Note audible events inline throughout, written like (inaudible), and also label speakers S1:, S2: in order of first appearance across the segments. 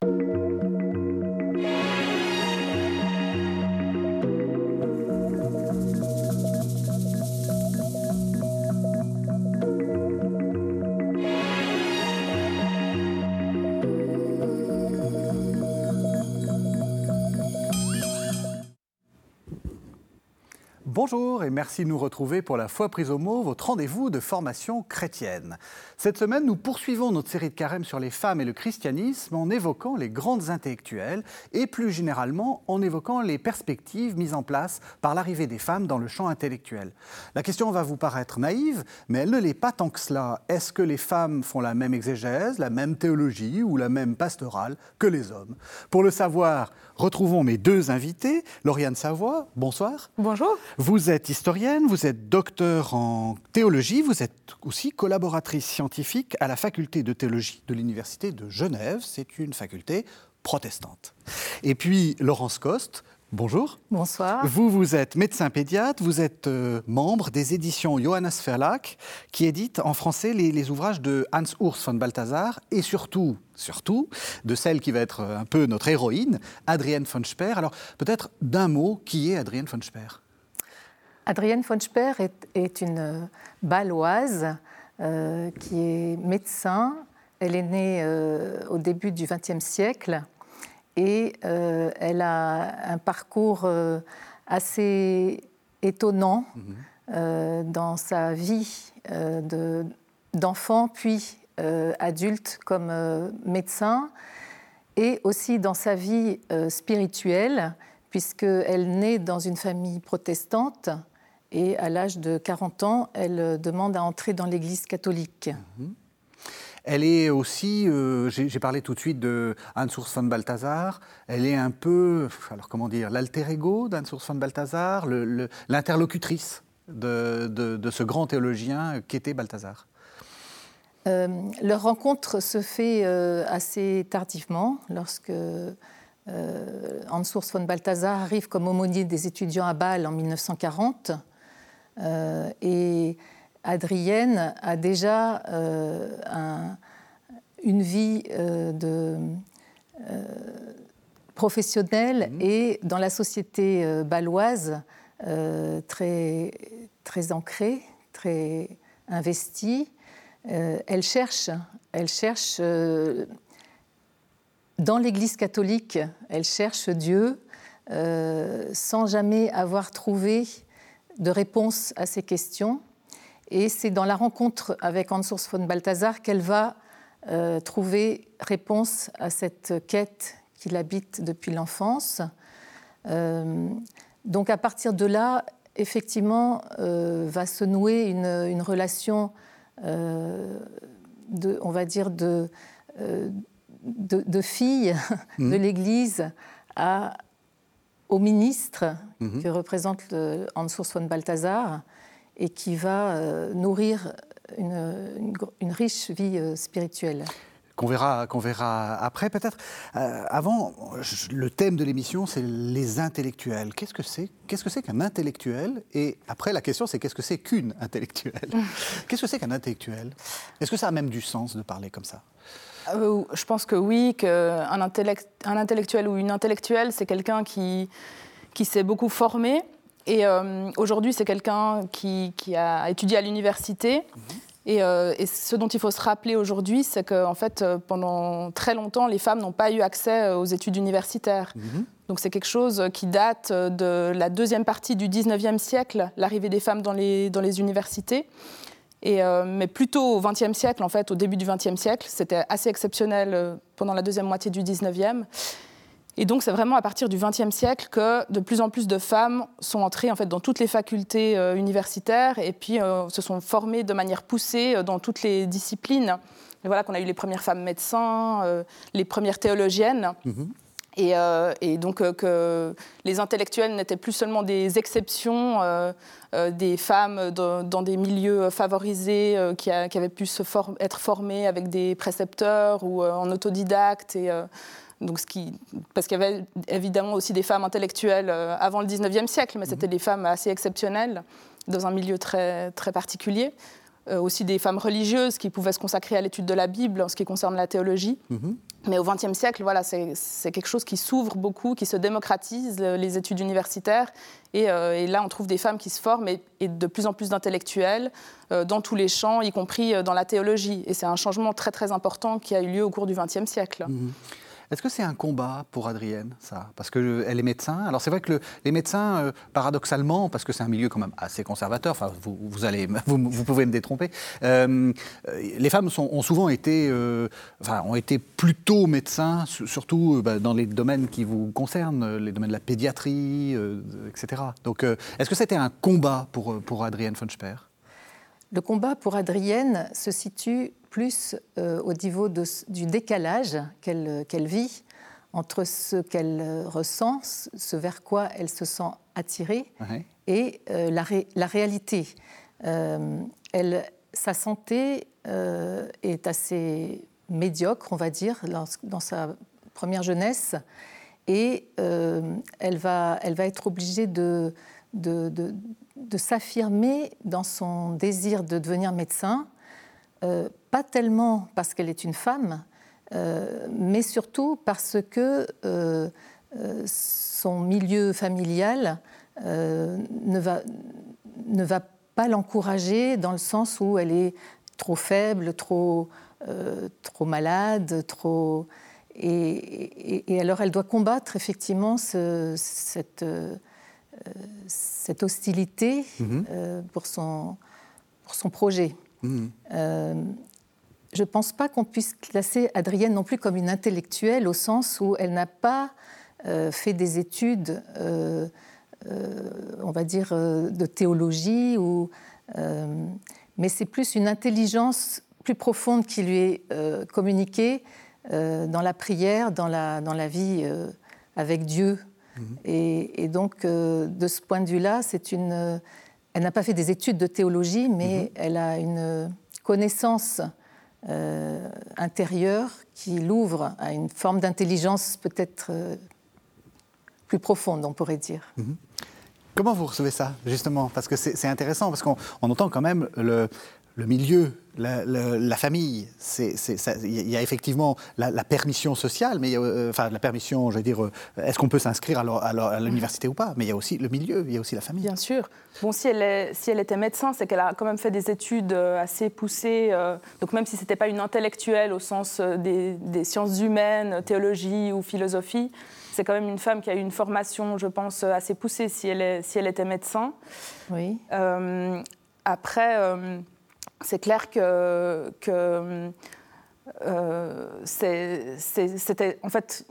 S1: Thank you. Bonjour et merci de nous retrouver pour la foi prise au mot, votre rendez-vous de formation chrétienne. Cette semaine, nous poursuivons notre série de carême sur les femmes et le christianisme en évoquant les grandes intellectuelles et plus généralement en évoquant les perspectives mises en place par l'arrivée des femmes dans le champ intellectuel. La question va vous paraître naïve, mais elle ne l'est pas tant que cela. Est-ce que les femmes font la même exégèse, la même théologie ou la même pastorale que les hommes? Pour le savoir, retrouvons mes deux invités. Lauriane Savoie, bonsoir.
S2: Bonjour.
S1: Vous êtes historienne, vous êtes docteur en théologie, vous êtes aussi collaboratrice scientifique à la faculté de théologie de l'Université de Genève. C'est une faculté protestante. Et puis Laurence Coste, Bonjour.
S2: Bonsoir.
S1: Vous, vous êtes médecin pédiatre, vous êtes euh, membre des éditions Johannes Verlag, qui édite en français les, ouvrages de Hans Urs von Balthasar et surtout, surtout, de celle qui va être un peu notre héroïne, Adrienne von Speer. Alors, peut-être d'un mot, qui est Adrienne von Speer?
S2: Adrienne von Speer est, une euh, baloise euh, qui est médecin. Elle est née au début du XXe siècle et euh, elle a un parcours euh, assez étonnant mhm. euh, dans sa vie d'enfant puis adulte comme médecin et aussi dans sa vie spirituelle puisqu'elle naît dans une famille protestante et à l'âge de 40 ans, elle demande à entrer dans l'Église catholique. Mhm.
S1: Elle est aussi, euh, j'ai parlé tout de suite de Urs von Balthasar, elle est un peu, alors comment dire, l'alter ego Urs von Balthasar, l'interlocutrice de, ce grand théologien qu'était Balthasar.
S2: Euh, leur rencontre se fait euh, assez tardivement, lorsque Hans Urs von Balthasar arrive comme aumônier des étudiants à Bâle en 1940. et Adrienne a déjà euh, une vie euh, de, euh, professionnelle mhm. et dans la société baloise très, très ancrée, très investie. elle cherche, elle cherche dans l'Église catholique, elle cherche Dieu sans jamais avoir trouvé de réponse à ses questions. Et c'est dans la rencontre avec Hans Urs von Balthasar qu'elle va euh, trouver réponse à cette quête qui l'habite depuis l'enfance. Euh, donc à partir de là, effectivement, euh, va se nouer une, relation, de, on va dire, de, de, fille mmh. de l'Église au ministre mmh. que représente Hans Urs von Balthasar et qui va euh, nourrir une, riche vie euh, spirituelle.
S1: Qu'on verra, qu'on verra après peut-être. Euh, avant, le thème de l'émission, c'est les intellectuels. Qu'est-ce que c'est Qu'est-ce que c'est qu'un intellectuel? Et après, la question, c'est qu'est-ce que c'est qu'une intellectuelle? (laughs) Qu'est-ce que c'est qu'un intellectuel? Est-ce que ça a même du sens de parler comme ça?
S3: Je pense que oui, qu'un intellect, un intellectuel ou une intellectuelle, c'est quelqu'un qui, qui s'est beaucoup formé, et euh, aujourd'hui, c'est quelqu'un qui, a étudié à l'université. Mhm. Euh, et, ce dont il faut se rappeler aujourd'hui, c'est qu'en fait, euh, pendant très longtemps, les femmes n'ont pas eu accès aux études universitaires. Mhm. Donc c'est quelque chose qui date de la deuxième partie du 19e siècle, l'arrivée des femmes dans les, dans les universités. Et, mais plutôt au 20e siècle, en fait, au début du 20e siècle, c'était assez exceptionnel pendant la deuxième moitié du 19e. Et donc, c'est vraiment à partir du XXe siècle que de plus en plus de femmes sont entrées en fait, dans toutes les facultés euh, universitaires et puis euh, se sont formées de manière poussée euh, dans toutes les disciplines. Et voilà qu'on a eu les premières femmes médecins, les premières théologiennes. Mhm. Et, donc que les intellectuels n'étaient plus seulement des exceptions, des femmes dans, des milieux favorisés qui, avaient pu se être formées avec des précepteurs ou en autodidacte. Et, donc, ce qui, parce qu'il y avait évidemment aussi des femmes intellectuelles euh, avant le 19e siècle, mais c'était mhm. des femmes assez exceptionnelles dans un milieu très, très particulier. aussi des femmes religieuses qui pouvaient se consacrer à l'étude de la Bible en ce qui concerne la théologie. Mm-hmm. Mais au XXe siècle, voilà, c'est quelque chose qui s'ouvre beaucoup, qui se démocratise, les études universitaires. Et, là, on trouve des femmes qui se forment et, de plus en plus d'intellectuels dans tous les champs, y compris dans la théologie. Et c'est un changement très très important qui a eu lieu au cours du XXe siècle. Mm-hmm.
S1: Est-ce que c'est un combat pour Adrienne, ça? Parce qu'elle est médecin. Alors c'est vrai que les médecins, euh, paradoxalement, parce que c'est un milieu quand même assez conservateur, enfin vous, allez, vous, pouvez me détromper, euh, les femmes ont souvent été, euh, ont été plutôt médecins, surtout bah, dans les domaines qui vous concernent, les domaines de la pédiatrie, etc. Donc est-ce que c'était un combat pour, pour Adrienne von Speer?
S2: Le combat pour Adrienne se situe plus euh, au niveau du décalage qu'elle vit entre ce qu'elle ressent, ce vers quoi elle se sent attirée, et euh, la, réalité. Euh, elle, sa santé est assez médiocre, on va dire, dans, sa première jeunesse, et elle, va, elle va être obligée de, de, de s'affirmer dans son désir de devenir médecin, euh, pas tellement parce qu'elle est une femme, euh, mais surtout parce que euh, son milieu familial ne, va, ne va pas l'encourager dans le sens où elle est trop faible, trop, trop malade, trop... Et, alors elle doit combattre effectivement cette cette hostilité mhm. euh, pour, son, pour son projet. Mhm. Euh, je ne pense pas qu'on puisse classer Adrienne non plus comme une intellectuelle au sens où elle n'a pas euh, fait des études, on va dire, de théologie, ou, mais c'est plus une intelligence plus profonde qui lui est communiquée dans la prière, dans la, dans la vie avec Dieu. Mhm. Et, donc, euh, de ce point de vue-là, c'est une. Elle n'a pas fait des études de théologie, mais mhm. elle a une connaissance euh, intérieure qui l'ouvre à une forme d'intelligence peut-être euh, plus profonde, on pourrait dire. Mhm.
S1: Comment vous recevez ça, justement? Parce que c'est intéressant, parce qu'on entend quand même le, le milieu, la, famille, il y a effectivement la, permission sociale, mais euh, enfin la permission, je veux dire, euh, est-ce qu'on peut s'inscrire à l'université ou pas? Mais il y a aussi le milieu, il y a aussi la famille.
S3: Bien sûr. Bon, si elle, est, si elle était médecin, c'est qu'elle a quand même fait des études euh, assez poussées. donc même si c'était pas une intellectuelle au sens des, sciences humaines, théologie ou philosophie, c'est quand même une femme qui a eu une formation, je pense, assez poussée si elle, est, si elle était médecin.
S2: Oui.
S3: après c'est clair que, euh, c'était en fait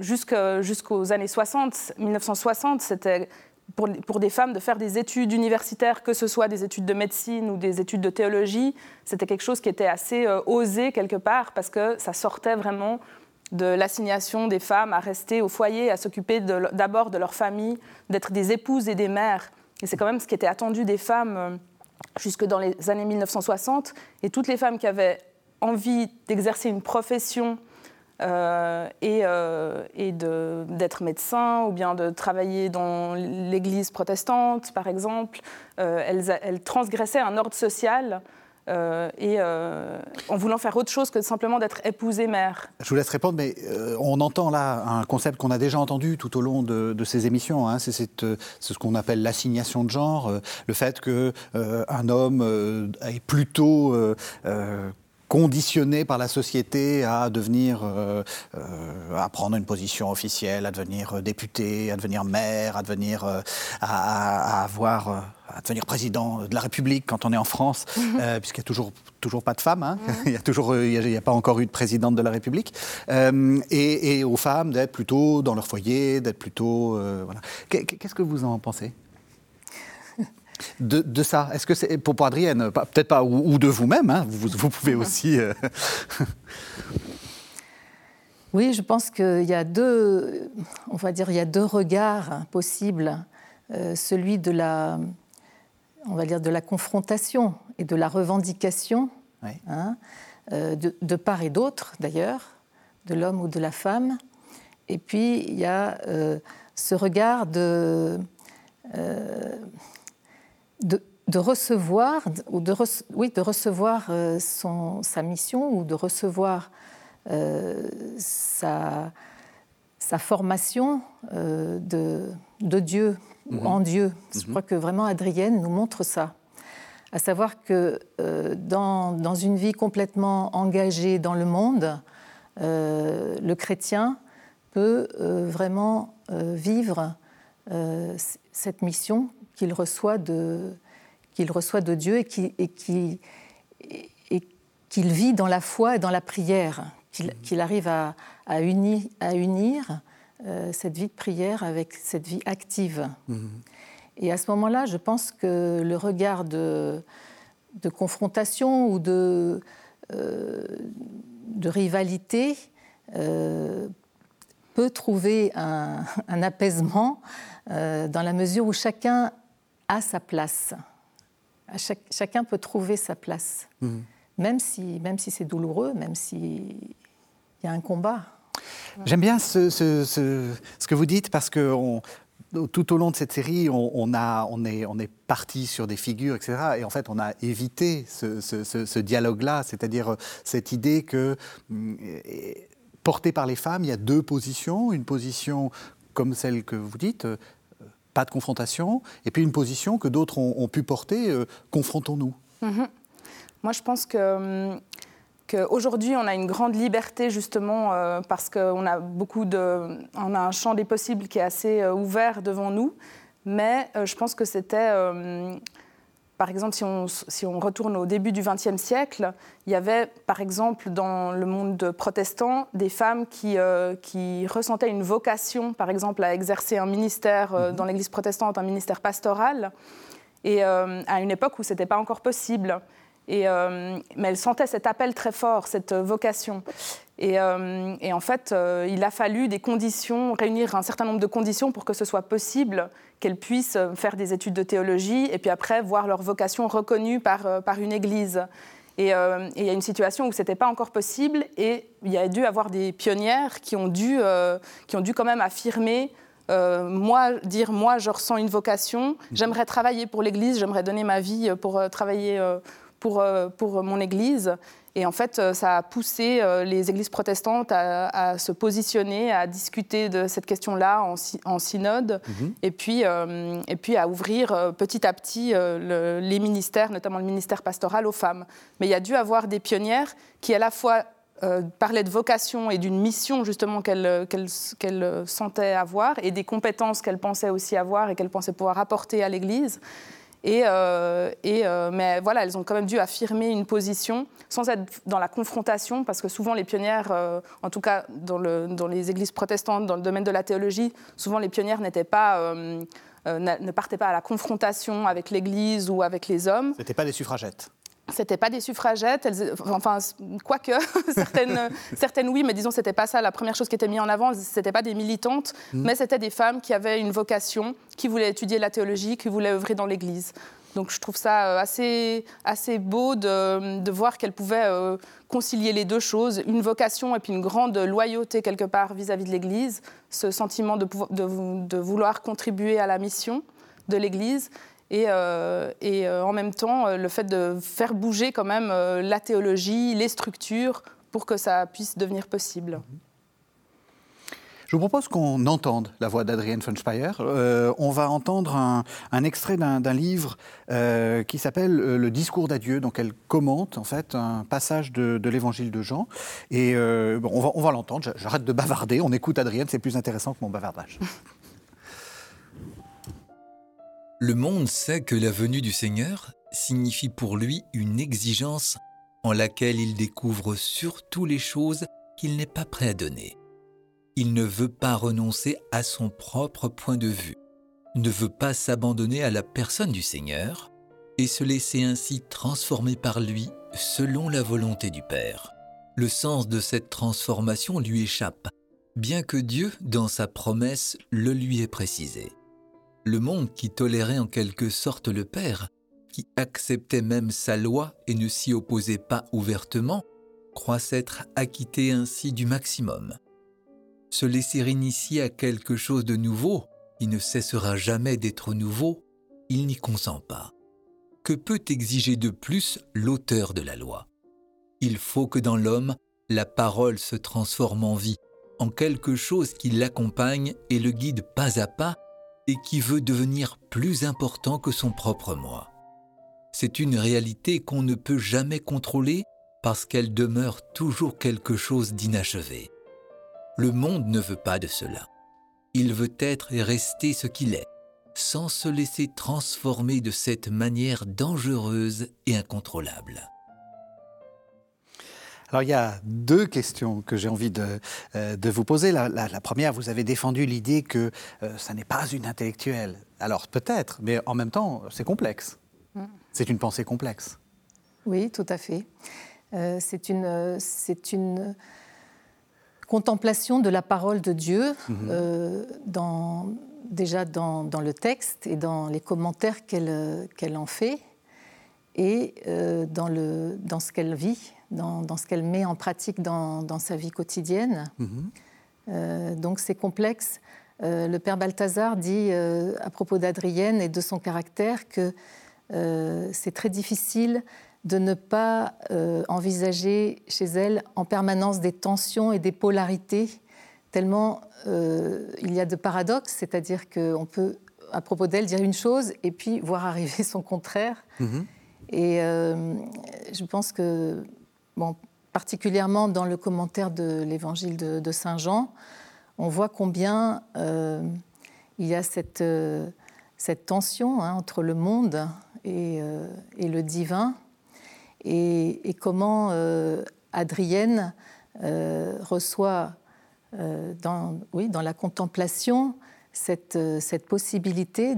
S3: jusqu'aux années 60, 1960, c'était pour, pour, des femmes de faire des études universitaires, que ce soit des études de médecine ou des études de théologie, c'était quelque chose qui était assez euh, osé quelque part parce que ça sortait vraiment de l'assignation des femmes à rester au foyer, à s'occuper d'abord de, leur famille, d'être des épouses et des mères. Et c'est quand même ce qui était attendu des femmes euh, jusque dans les années 1960. Et toutes les femmes qui avaient envie d'exercer une profession euh, et, euh, d'être médecin ou bien de travailler dans l'église protestante, par exemple, euh, elles, transgressaient un ordre social euh, et euh, en voulant faire autre chose que simplement d'être épousée mère.
S1: Je vous laisse répondre, mais euh, on entend là un concept qu'on a déjà entendu tout au long de, ces émissions. Hein. c'est ce qu'on appelle l'assignation de genre, le fait qu'un homme est plutôt conditionné par la société à devenir, à prendre une position officielle, à devenir député, à devenir maire, à devenir, à, avoir à devenir président de la République quand on est en France, mhm. euh, puisqu'il n'y a toujours, toujours pas de femmes. Hein. (laughs) Il n'y a, toujours, euh, il a pas encore eu de présidente de la République. Euh, et, aux femmes d'être plutôt dans leur foyer, d'être plutôt. voilà. Qu'est-ce que vous en pensez? De, ça Est-ce que c'est pour, Adrienne Peut-être pas, ou, de vous-même, hein. vous, vous, pouvez aussi. (laughs)
S2: oui, je pense qu'il y a deux, on va dire, il y a deux regards possibles. celui de la, on va dire, de la confrontation et de la revendication, hein, euh, de, part et d'autre d'ailleurs, de l'homme ou de la femme. Et puis il y a euh, ce regard de, euh, de, de recevoir, ou de, oui, de recevoir son, sa mission ou de recevoir sa, sa, formation de, de, Dieu ou mhm. en Dieu. Je mhm. crois que vraiment Adrienne nous montre ça à savoir que euh, dans, une vie complètement engagée dans le monde, euh, le chrétien peut euh, vraiment vivre cette mission qu'il reçoit de, qu'il reçoit de Dieu et qu'il qui, vit dans la foi et dans la prière, qu'il arrive à, unir, à unir cette vie de prière avec cette vie active. Mmh. Et à ce moment-là, je pense que le regard de, confrontation ou de, euh, de rivalité euh, peut trouver un, (laughs) apaisement euh, dans la mesure où chacun a sa place. chacun peut trouver sa place, mmh. même si, même si c'est douloureux, même s'il y a un combat.
S1: J'aime bien ce, ce, ce, que vous dites parce que tout au long de cette série, on, a, on, est, on est parti sur des figures, etc. Et en fait, on a évité ce, dialogue-là, c'est-à-dire euh, cette idée que, mm, portée par les femmes, il y a deux positions. Une position comme celle que vous dites, euh, pas de confrontation, et puis une position que d'autres ont, pu porter, euh, confrontons-nous.
S3: Mm-hmm. Moi, je pense que mm, Aujourd'hui, on a une grande liberté justement euh, parce qu'on a beaucoup de, on a un champ des possibles qui est assez euh, ouvert devant nous. Mais je pense que c'était, par exemple, si on, si on, retourne au début du XXe siècle, il y avait, par exemple, dans le monde protestant, des femmes qui, qui ressentaient une vocation, par exemple, à exercer un ministère mhm. dans l'Église protestante, un ministère pastoral, et à une époque où ce n'était pas encore possible. Euh, mais elle sentait cet appel très fort, cette vocation. Et, euh, en fait, euh, il a fallu des conditions, réunir un certain nombre de conditions pour que ce soit possible qu'elles puissent faire des études de théologie et puis après voir leur vocation reconnue par, par une église. Et, il y a une situation où ce n'était pas encore possible et il y a dû avoir des pionnières qui ont dû, qui ont dû quand même affirmer moi, dire moi, je ressens une vocation, j'aimerais travailler pour l'Église, j'aimerais donner ma vie pour travailler pour, euh, pour mon Église. Et en fait, euh, ça a poussé euh, les églises protestantes à, se positionner, à discuter de cette question-là en, en, synode, mhm. et, puis, et puis à ouvrir petit à petit les ministères, notamment le ministère pastoral, aux femmes. Mais il y a dû avoir des pionnières qui, à la fois, parlaient de vocation et d'une mission justement qu'elles qu'elle, sentaient avoir, et des compétences qu'elles pensaient aussi avoir et qu'elles pensaient pouvoir apporter à l'Église. Et, euh, euh, mais voilà, elles ont quand même dû affirmer une position sans être dans la confrontation, parce que souvent les pionnières, euh, en tout cas dans, dans, les églises protestantes, dans le domaine de la théologie, souvent les pionnières n'étaient pas, ne partaient pas à la confrontation avec l'Église ou avec les hommes.
S1: Ce n'étaient pas des suffragettes.
S3: C'était pas des suffragettes, elles, enfin, quoique, (laughs) certaines, certaines oui, mais disons, c'était pas ça. La première chose qui était mise en avant, c'était pas des militantes, mmh. mais c'était des femmes qui avaient une vocation, qui voulaient étudier la théologie, qui voulaient œuvrer dans l'Église. Donc je trouve ça euh, assez, assez beau de, de voir qu'elles pouvaient euh, concilier les deux choses, une vocation et puis une grande loyauté quelque part vis-à-vis de l'Église, ce sentiment de, de, de, vouloir contribuer à la mission de l'Église et, euh, euh, en même temps euh, le fait de faire bouger quand même la théologie, les structures pour que ça puisse devenir possible.
S1: Je vous propose qu'on entende la voix d'Adrienne von Speyer. on va entendre un, extrait d'un livre qui s'appelle Le discours d'adieu. Donc elle commente en fait un passage de, l'évangile de Jean. Et on va, on va l'entendre. J'arrête de bavarder. On écoute Adrienne, c'est plus intéressant que mon bavardage. (laughs)
S4: Le monde sait que la venue du Seigneur signifie pour lui une exigence en laquelle il découvre surtout les choses qu'il n'est pas prêt à donner. Il ne veut pas renoncer à son propre point de vue, ne veut pas s'abandonner à la personne du Seigneur et se laisser ainsi transformer par lui selon la volonté du Père. Le sens de cette transformation lui échappe, bien que Dieu, dans sa promesse, le lui ait précisé. Le monde qui tolérait en quelque sorte le Père, qui acceptait même sa loi et ne s'y opposait pas ouvertement, croit s'être acquitté ainsi du maximum. Se laisser initier à quelque chose de nouveau, qui ne cessera jamais d'être nouveau, il n'y consent pas. que peut exiger de plus l'auteur de la loi? Il faut que dans l'homme, la parole se transforme en vie, en quelque chose qui l'accompagne et le guide pas à pas et qui veut devenir plus important que son propre moi. C'est une réalité qu'on ne peut jamais contrôler parce qu'elle demeure toujours quelque chose d'inachevé. Le monde ne veut pas de cela. Il veut être et rester ce qu'il est, sans se laisser transformer de cette manière dangereuse et incontrôlable.
S1: Alors il y a deux questions que j'ai envie de, euh, vous poser. La, première, vous avez défendu l'idée que euh, ça n'est pas une intellectuelle. Alors peut-être, mais en même temps, c'est complexe. Mm. C'est une pensée complexe.
S2: Oui, tout à fait. Euh, c'est une, c'est une contemplation de la parole de Dieu dans, déjà dans, dans, le texte et dans les commentaires qu'elle, qu'elle en fait et dans, le, dans ce qu'elle vit dans, ce qu'elle met en pratique dans, sa vie quotidienne. Mhm. Euh, donc c'est complexe. Euh, le père Balthazar dit euh, à propos d'Adrienne et de son caractère que c'est très difficile de ne pas envisager chez elle en permanence des tensions et des polarités, tellement il y a de paradoxes, c'est-à-dire qu'on peut, à propos d'elle, dire une chose et puis voir arriver (laughs) son contraire. Mhm. Et je pense que particulièrement dans le commentaire de l'évangile de, Saint Jean, on voit combien euh, il y a cette, euh, tension hein, entre le monde et, euh, le divin, et, comment Adrienne reçoit dans, oui, dans la contemplation cette, possibilité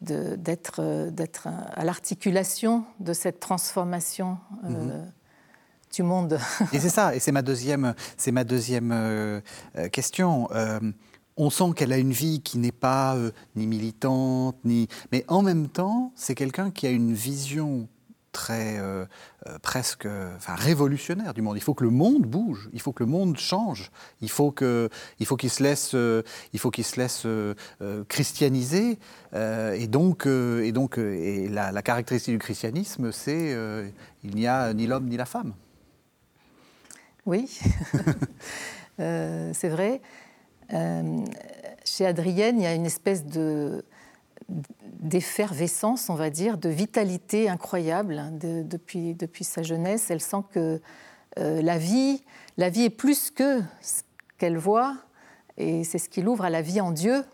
S2: d'être à l'articulation de cette transformation mm-hmm du monde. (laughs)
S1: et c'est ça, et c'est ma deuxième, c'est ma deuxième euh, euh, question. Euh, on sent qu'elle a une vie qui n'est pas ni militante, ni... mais en même temps, c'est quelqu'un qui a une vision très presque enfin, révolutionnaire du monde. Il faut que le monde bouge, il faut que le monde change, il faut que il qu'il se laisse il faut qu'il se laisse christianiser et donc et donc et la, la caractéristique du christianisme c'est il n'y a ni l'homme ni la femme.
S2: Oui, (laughs) euh, c'est vrai. Euh, chez Adrienne, il y a une espèce de d'effervescence, on va dire, de vitalité incroyable depuis, depuis sa jeunesse. Elle sent que euh, la vie, la vie est plus que ce qu'elle voit, et c'est ce qui l'ouvre à la vie en Dieu.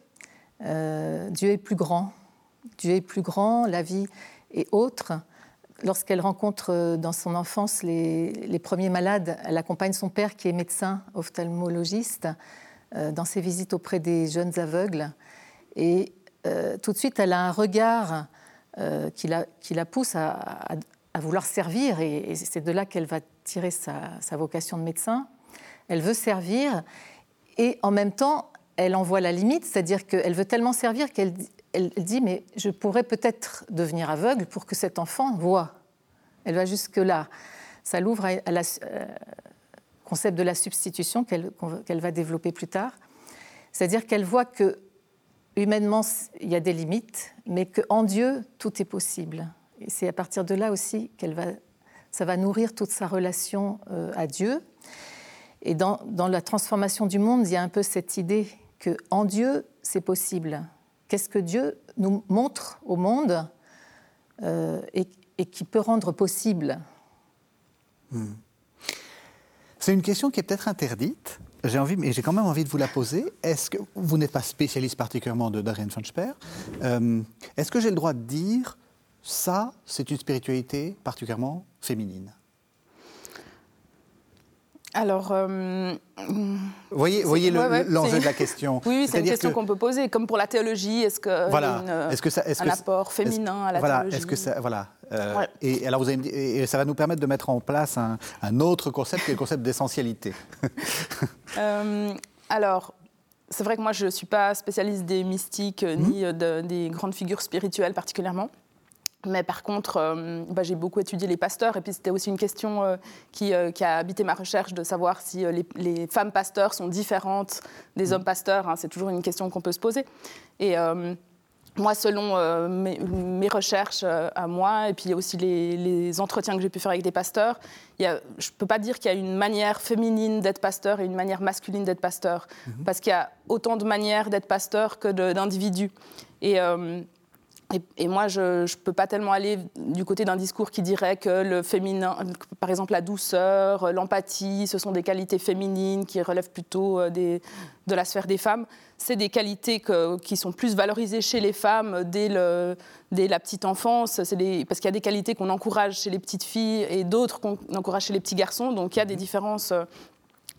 S2: Dieu est plus grand. Dieu est plus grand, la vie est autre lorsqu'elle rencontre euh, dans son enfance les, premiers malades, elle accompagne son père qui est médecin ophtalmologiste euh, dans ses visites auprès des jeunes aveugles. Et euh, tout de suite, elle a un regard qui, la, pousse à, vouloir servir. Et, c'est de là qu'elle va tirer sa, vocation de médecin. Elle veut servir et en même temps, elle en voit la limite, c'est-à-dire qu'elle veut tellement servir qu'elle elle dit, mais je pourrais peut-être devenir aveugle pour que cet enfant voit. Elle va jusque-là. Ça l'ouvre à, euh, concept de la substitution qu'elle va développer plus tard. C'est-à-dire qu'elle voit que humainement, il y a des limites, mais qu'en Dieu, tout est possible. Et c'est à partir de là aussi qu'elle va, ça va nourrir toute sa relation euh, à Dieu. Et dans, dans, la transformation du monde, il y a un peu cette idée que en Dieu, c'est possible qu'est-ce que Dieu nous montre au monde euh, et, qui peut rendre possible hmm.
S1: C'est une question qui est peut-être interdite. J'ai mais j'ai quand même envie de vous la poser. Est-ce que vous n'êtes pas spécialiste particulièrement de Darien Speer euh, Est-ce que j'ai le droit de dire ça, c'est une spiritualité particulièrement féminine?
S3: Alors, euh,
S1: voyez, voyez l'enjeu de la question. (laughs)
S3: Oui, c'est une question qu'on peut poser. Comme pour la théologie, est-ce que voilà. est -ce que ça, est -ce un apport féminin à la
S1: voilà,
S3: théologie
S1: Est-ce que ça, voilà. Euh, et alors, vous et ça va nous permettre de mettre en place un, autre concept, qui est le concept d'essentialité. (laughs)
S3: euh, alors. C'est vrai que moi, je ne suis pas spécialiste des mystiques mmh. ni de, des grandes figures spirituelles particulièrement. Mais par contre, euh, bah, j'ai beaucoup étudié les pasteurs, et puis c'était aussi une question euh, euh, qui, a habité ma recherche de savoir si les, femmes pasteurs sont différentes des mm. hommes pasteurs. Hein. c'est toujours une question qu'on peut se poser. Et moi, selon mes, recherches à moi, et puis aussi les, entretiens que j'ai pu faire avec des pasteurs, je ne peux pas dire qu'il y a une manière féminine d'être pasteur et une manière masculine d'être pasteur, mhm. parce qu'il y a autant de manières d'être pasteur que d'individus. Et, euh, et, moi, je ne peux pas tellement aller du côté d'un discours qui dirait que le féminin, par exemple la douceur, l'empathie, ce sont des qualités féminines qui relèvent plutôt des, de la sphère des femmes c'est des qualités qui sont plus valorisées chez les femmes dès, la petite enfance, parce qu'il y a des qualités qu'on encourage chez les petites filles et d'autres qu'on encourage chez les petits garçons, donc il y a des mhm. différences euh,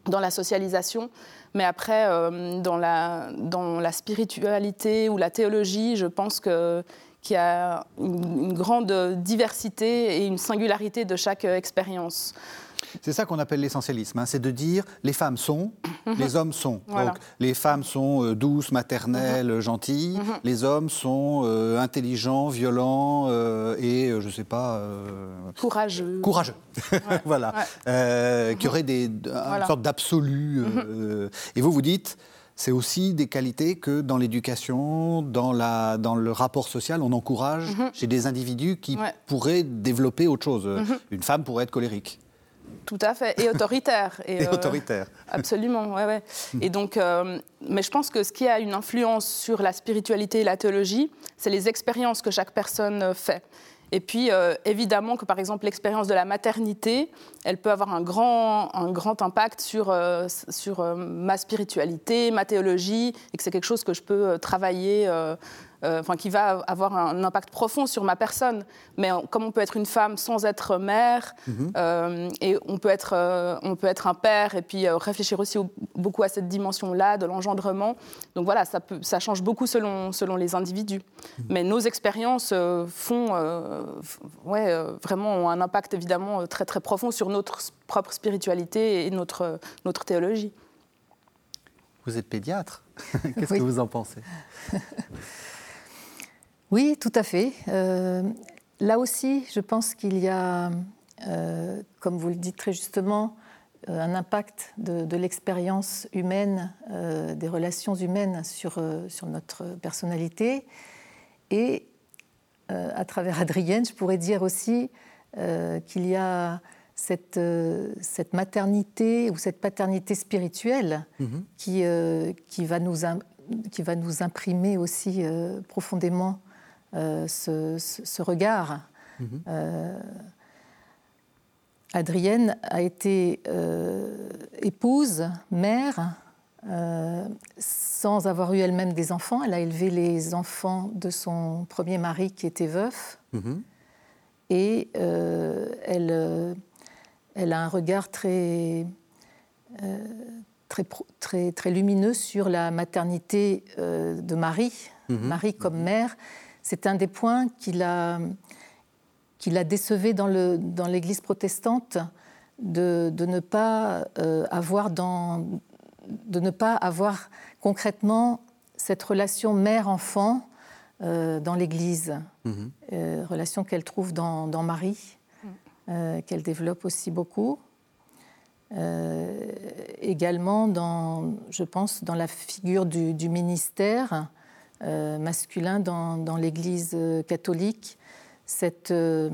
S3: dans la socialisation. Mais après, euh, dans, la, dans la spiritualité ou la théologie, je pense que qu'il y a une, grande diversité et une singularité de chaque euh, expérience.
S1: C'est ça qu'on appelle l'essentialisme, hein. c'est de dire les femmes sont, mhm. (laughs) les hommes sont. Donc les femmes sont euh, douces, maternelles, mhm. (laughs) gentilles, mhm. les hommes sont euh, intelligents, violents euh, et, je ne sais pas...
S3: courageux.
S1: Courageux, (laughs) voilà. qui auraient des, une sorte d'absolu. et vous, vous dites c'est aussi des qualités que dans l'éducation, dans, dans le rapport social, on encourage chez des individus qui pourraient développer autre chose. Une femme pourrait être colérique.
S3: Tout à fait, et autoritaire.
S1: Et, euh, autoritaire.
S3: Absolument, ouais, ouais. Et donc, euh, mais je pense que ce qui a une influence sur la spiritualité et la théologie, c'est les expériences que chaque personne fait. Et puis, euh, évidemment que par exemple, l'expérience de la maternité, elle peut avoir un grand, un grand impact sur, sur ma spiritualité, ma théologie, et que c'est quelque chose que je peux travailler euh, enfin, qui va avoir un impact profond sur ma personne. Mais comme on peut être une femme sans être mère, mhm. euh, et on peut, être, euh, on peut être un père, et puis réfléchir aussi beaucoup à cette dimension-là de l'engendrement. Donc voilà, ça, peut, ça change beaucoup selon, selon les individus. Mhm. Mais nos expériences font ouais, vraiment un impact évidemment très très profond sur notre propre spiritualité et notre, notre théologie.
S1: Vous êtes pédiatre. (laughs) Qu'est-ce que vous en pensez? (laughs)
S2: Oui, tout à fait. Euh, là aussi, je pense qu'il y a, euh, comme vous le dites très justement, euh, un impact de, l'expérience humaine, des relations humaines sur, sur notre personnalité. Et à travers Adrienne, je pourrais dire aussi qu'il y a cette, cette, maternité ou cette paternité spirituelle qui, qui, va nous, qui va nous imprimer aussi profondément euh, ce, regard. Mhm. Euh, Adrienne a été euh, épouse, mère, sans avoir eu elle-même des enfants. Elle a élevé les enfants de son premier mari qui était veuf. Mhm. Et elle, elle, a un regard très, très, très, très, lumineux sur la maternité de Marie, mhm. Marie comme mère, c'est un des points qui l'a, décevé dans, l'Église protestante de, ne pas, euh, avoir de ne pas avoir concrètement cette relation mère-enfant euh, dans l'Église, mhm. euh, relation qu'elle trouve dans, Marie, mm. qu'elle développe aussi beaucoup. également, dans, je pense, dans la figure du ministère, euh, masculin dans, l'Église euh, catholique, cette, euh,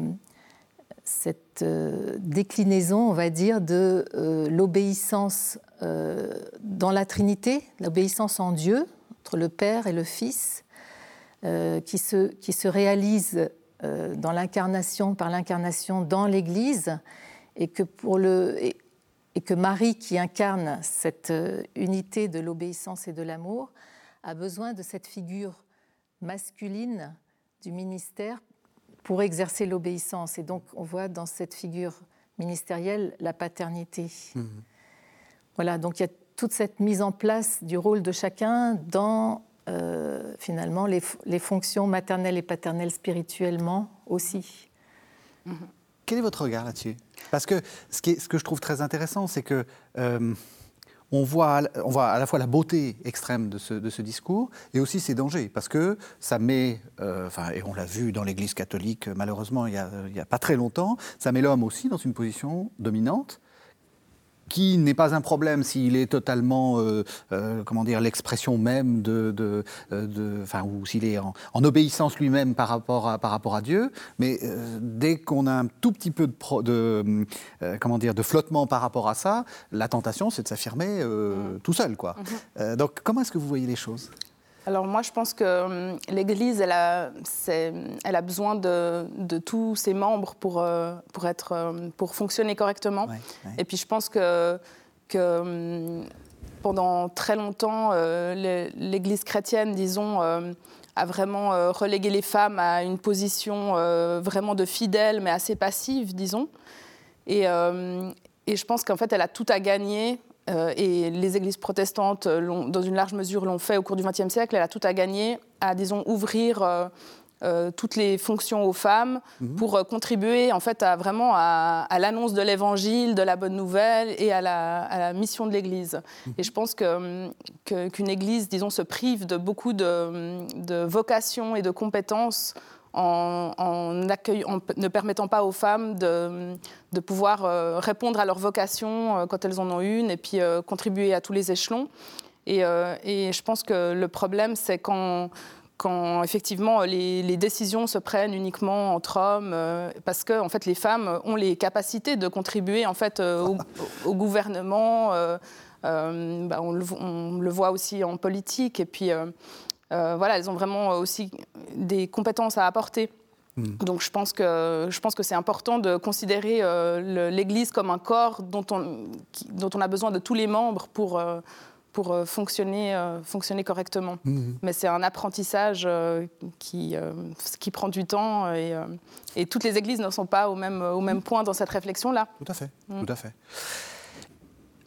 S2: déclinaison, on va dire, de l'obéissance dans la Trinité, l'obéissance en Dieu, entre le Père et le Fils, qui, se, qui se réalise dans l'incarnation, par l'incarnation dans l'Église, et que pour le et que Marie, qui incarne cette unité de l'obéissance et de l'amour, a besoin de cette figure masculine du ministère pour exercer l'obéissance. Et donc, on voit dans cette figure ministérielle la paternité. Mhm. Voilà, donc il y a toute cette mise en place du rôle de chacun dans euh, finalement les, fonctions maternelles et paternelles spirituellement aussi.
S1: Mhm. Quel est votre regard là-dessus? Parce que ce, qui ce, que je trouve très intéressant, c'est que euh, on voit, on voit à la fois la beauté extrême de ce, discours et aussi ses dangers, parce que ça met, euh, enfin, et on l'a vu dans l'Église catholique malheureusement il n'y a, pas très longtemps, ça met l'homme aussi dans une position dominante qui n'est pas un problème s'il est totalement, euh, euh, comment dire, l'expression même de, de, de enfin, ou s'il est en, obéissance lui-même par rapport à, par rapport à Dieu. Mais dès qu'on a un tout petit peu de, de comment dire, de flottement par rapport à ça, la tentation, c'est de s'affirmer mm. tout seul, quoi. Mm-hmm. donc, comment est-ce que vous voyez les choses?
S3: Alors moi, je pense que hum, l'Église, elle a, elle a besoin de, de, tous ses membres pour, euh, pour, être, euh, pour fonctionner correctement. Et puis je pense que, que hum, pendant très longtemps, euh, l'Église chrétienne, disons, a vraiment relégué les femmes à une position vraiment de fidèle, mais assez passive, disons. Et, et je pense qu'en fait, elle a tout à gagner euh, et les églises protestantes, dans une large mesure, l'ont fait au cours du XXe siècle. Elle a tout à gagner à, disons, ouvrir euh, euh, toutes les fonctions aux femmes mhm. pour contribuer, en fait, à, vraiment à, l'annonce de l'évangile, de la bonne nouvelle et à la, mission de l'Église. Mhm. Et je pense qu'une que, Église, disons, se prive de beaucoup de, de vocations et de compétences en, ne permettant pas aux femmes de, pouvoir euh, répondre à leur vocation euh, quand elles en ont une et puis euh, contribuer à tous les échelons. Et, je pense que le problème, c'est quand, quand effectivement les, décisions se prennent uniquement entre hommes, parce que en fait les femmes ont les capacités de contribuer en fait au, gouvernement. Bah, on, le, on, le, voit aussi en politique et puis voilà, elles ont vraiment aussi des compétences à apporter. Hmm. Donc je pense que, je pense que c'est important de considérer euh, l'Église comme un corps dont on, dont on a besoin de tous les membres pour, euh, pour fonctionner, fonctionner correctement. Hmm. Mais c'est un apprentissage qui, qui prend du temps et, et, toutes les églises ne sont pas au même, au même point dans cette réflexion-là.
S1: Tout à fait, tout à fait.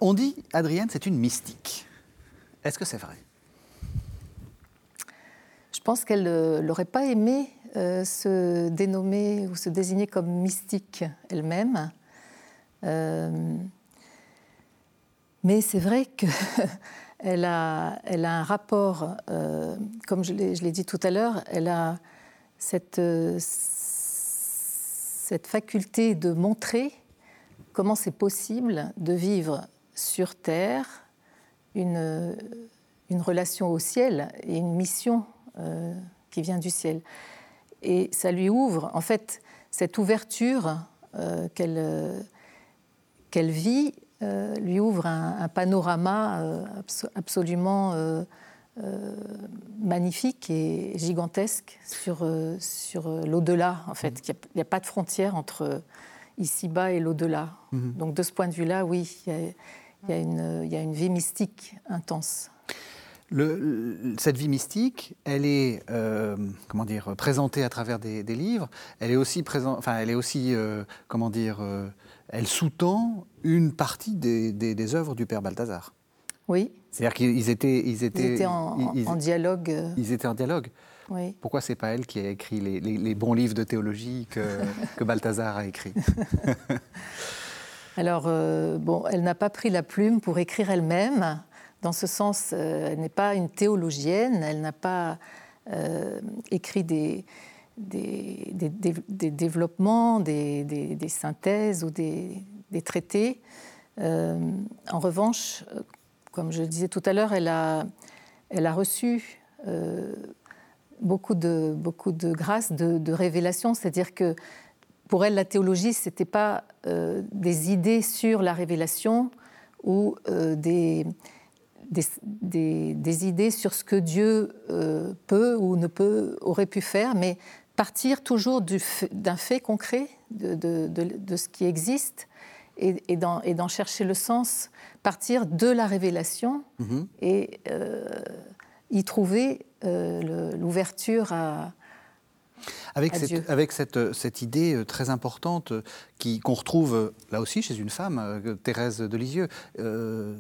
S1: On dit, Adrienne, c'est une mystique. Est-ce que c'est vrai?
S2: Je pense qu'elle n'aurait pas aimé euh, se dénommer ou se désigner comme mystique elle-même. Euh, mais c'est vrai qu'elle (laughs) a, elle a un rapport, euh, comme je l'ai dit tout à l'heure, elle a cette, cette faculté de montrer comment c'est possible de vivre sur Terre une, une relation au ciel et une mission euh, qui vient du ciel. Et ça lui ouvre, en fait, cette ouverture euh, qu'elle euh, vit lui ouvre un, panorama absolument magnifique et gigantesque sur, sur l'au-delà, en fait. Il n'y a, pas de frontière entre ici-bas et l'au-delà. Mhm. Donc de ce point de vue-là, oui, il y, a, une, il y a une vie mystique intense
S1: cette vie mystique, elle est euh, comment dire présentée à travers des, livres. Elle est aussi présent, enfin, elle est aussi euh, comment dire, euh, elle sous-tend une partie des, des, œuvres du père Balthazar.
S2: Oui.
S1: C'est-à-dire qu'ils étaient, ils étaient,
S2: en, dialogue.
S1: Ils étaient en dialogue.
S2: Oui.
S1: Pourquoi c'est pas elle qui a écrit les, les, bons livres de théologie que, (laughs) que Balthazar a écrit? (laughs)
S2: Alors, bon, elle n'a pas pris la plume pour écrire elle-même. Dans ce sens, euh, elle n'est pas une théologienne, elle n'a pas euh, écrit des, développements, des, synthèses ou des, traités. Euh, en revanche, comme je le disais tout à l'heure, elle a, elle a reçu beaucoup, de, beaucoup de grâces, de, de révélations, c'est-à-dire que pour elle, la théologie, ce n'était pas des idées sur la révélation ou des, des, idées sur ce que Dieu euh, peut ou ne peut, aurait pu faire, mais partir toujours d'un fait concret, de, ce qui existe, et, et d'en chercher le sens, partir de la révélation mm-hmm. et euh, y trouver euh, l'ouverture à,
S1: avec, cette, avec cette, cette, idée très importante qu'on retrouve là aussi chez une femme, Thérèse de Lisieux,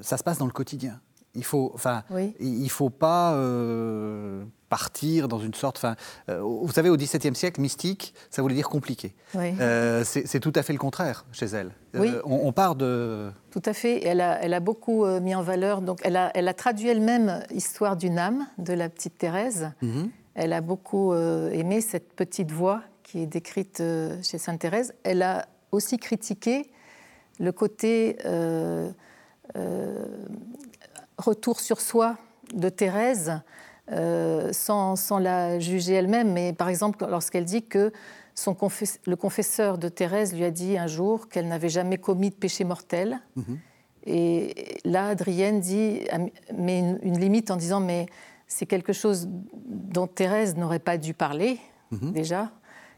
S1: ça se passe dans le quotidien. Il faut, enfin, il faut pas euh, partir dans une sorte. Enfin, euh, vous savez, au XVIIe siècle, mystique, ça voulait dire compliqué. Euh, c'est tout à fait le contraire chez elle. On, part de.
S2: Tout à fait. Elle a, elle a beaucoup mis en valeur. Donc, elle a, elle a traduit elle-même Histoire d'une âme de la petite Thérèse. Mhm. Elle a beaucoup aimé cette petite voix qui est décrite chez Sainte Thérèse. Elle a aussi critiqué le côté retour sur soi de Thérèse, sans, sans, la juger elle-même, mais par exemple lorsqu'elle dit que son le confesseur de Thérèse lui a dit un jour qu'elle n'avait jamais commis de péché mortel. Mhm. Et là, Adrienne dit, met une, limite en disant mais c'est quelque chose dont Thérèse n'aurait pas dû parler mhm. déjà.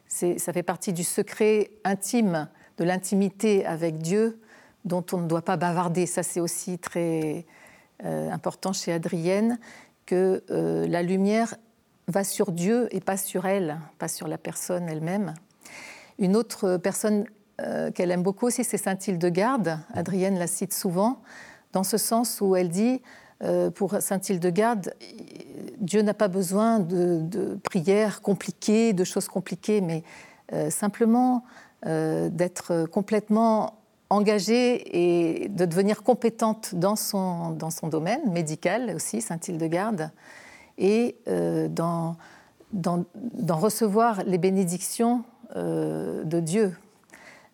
S2: Ça fait partie du secret intime, de l'intimité avec Dieu dont on ne doit pas bavarder. Ça, c'est aussi très euh, important chez Adrienne, que euh, la lumière va sur Dieu et pas sur elle, pas sur la personne elle-même. Une autre personne euh, qu'elle aime beaucoup aussi, c'est Sainte Hildegarde. Adrienne la cite souvent, dans ce sens où elle dit, euh, pour Sainte Hildegarde, Dieu n'a pas besoin de, prières compliquées, de choses compliquées, mais euh, simplement d'être complètement engagée et de devenir compétente dans son, dans son domaine médical aussi, Sainte Hildegarde et euh, d'en recevoir les bénédictions euh, de Dieu.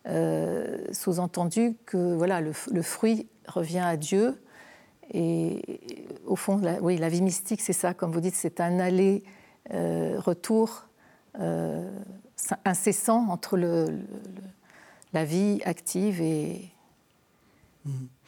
S2: Euh, sous-entendu que voilà, le, fruit revient à Dieu. Et au fond, la, oui, la vie mystique, c'est ça, comme vous dites, c'est un aller-retour incessant entre le, la vie active et,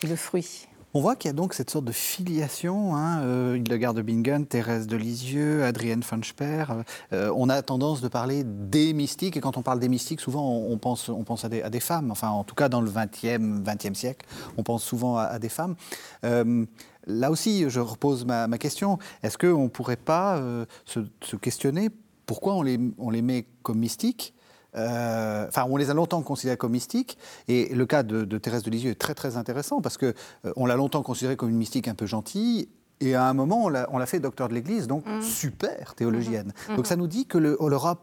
S2: le fruit.
S1: On voit qu'il y a donc cette sorte de filiation, hein, euh, Hildegard de Bingen, Thérèse de Lisieux, Adrienne Speer. Euh, on a tendance de parler des mystiques, et quand on parle des mystiques, souvent on, pense, on pense à, des, femmes. Enfin, en tout cas, dans le XXe siècle, on pense souvent à, des femmes. Euh, là aussi, je repose ma, question. Est-ce qu'on ne pourrait pas se, se, questionner pourquoi on les, on les met comme mystiques euh, enfin, on les a longtemps considérés comme mystiques. Et le cas de, Thérèse de Lisieux est très très intéressant parce que euh, on l'a longtemps considérée comme une mystique un peu gentille. Et à un moment, on l'a fait docteur de l'Église, donc mmh. super théologienne. Mmh. Donc ça nous dit que le,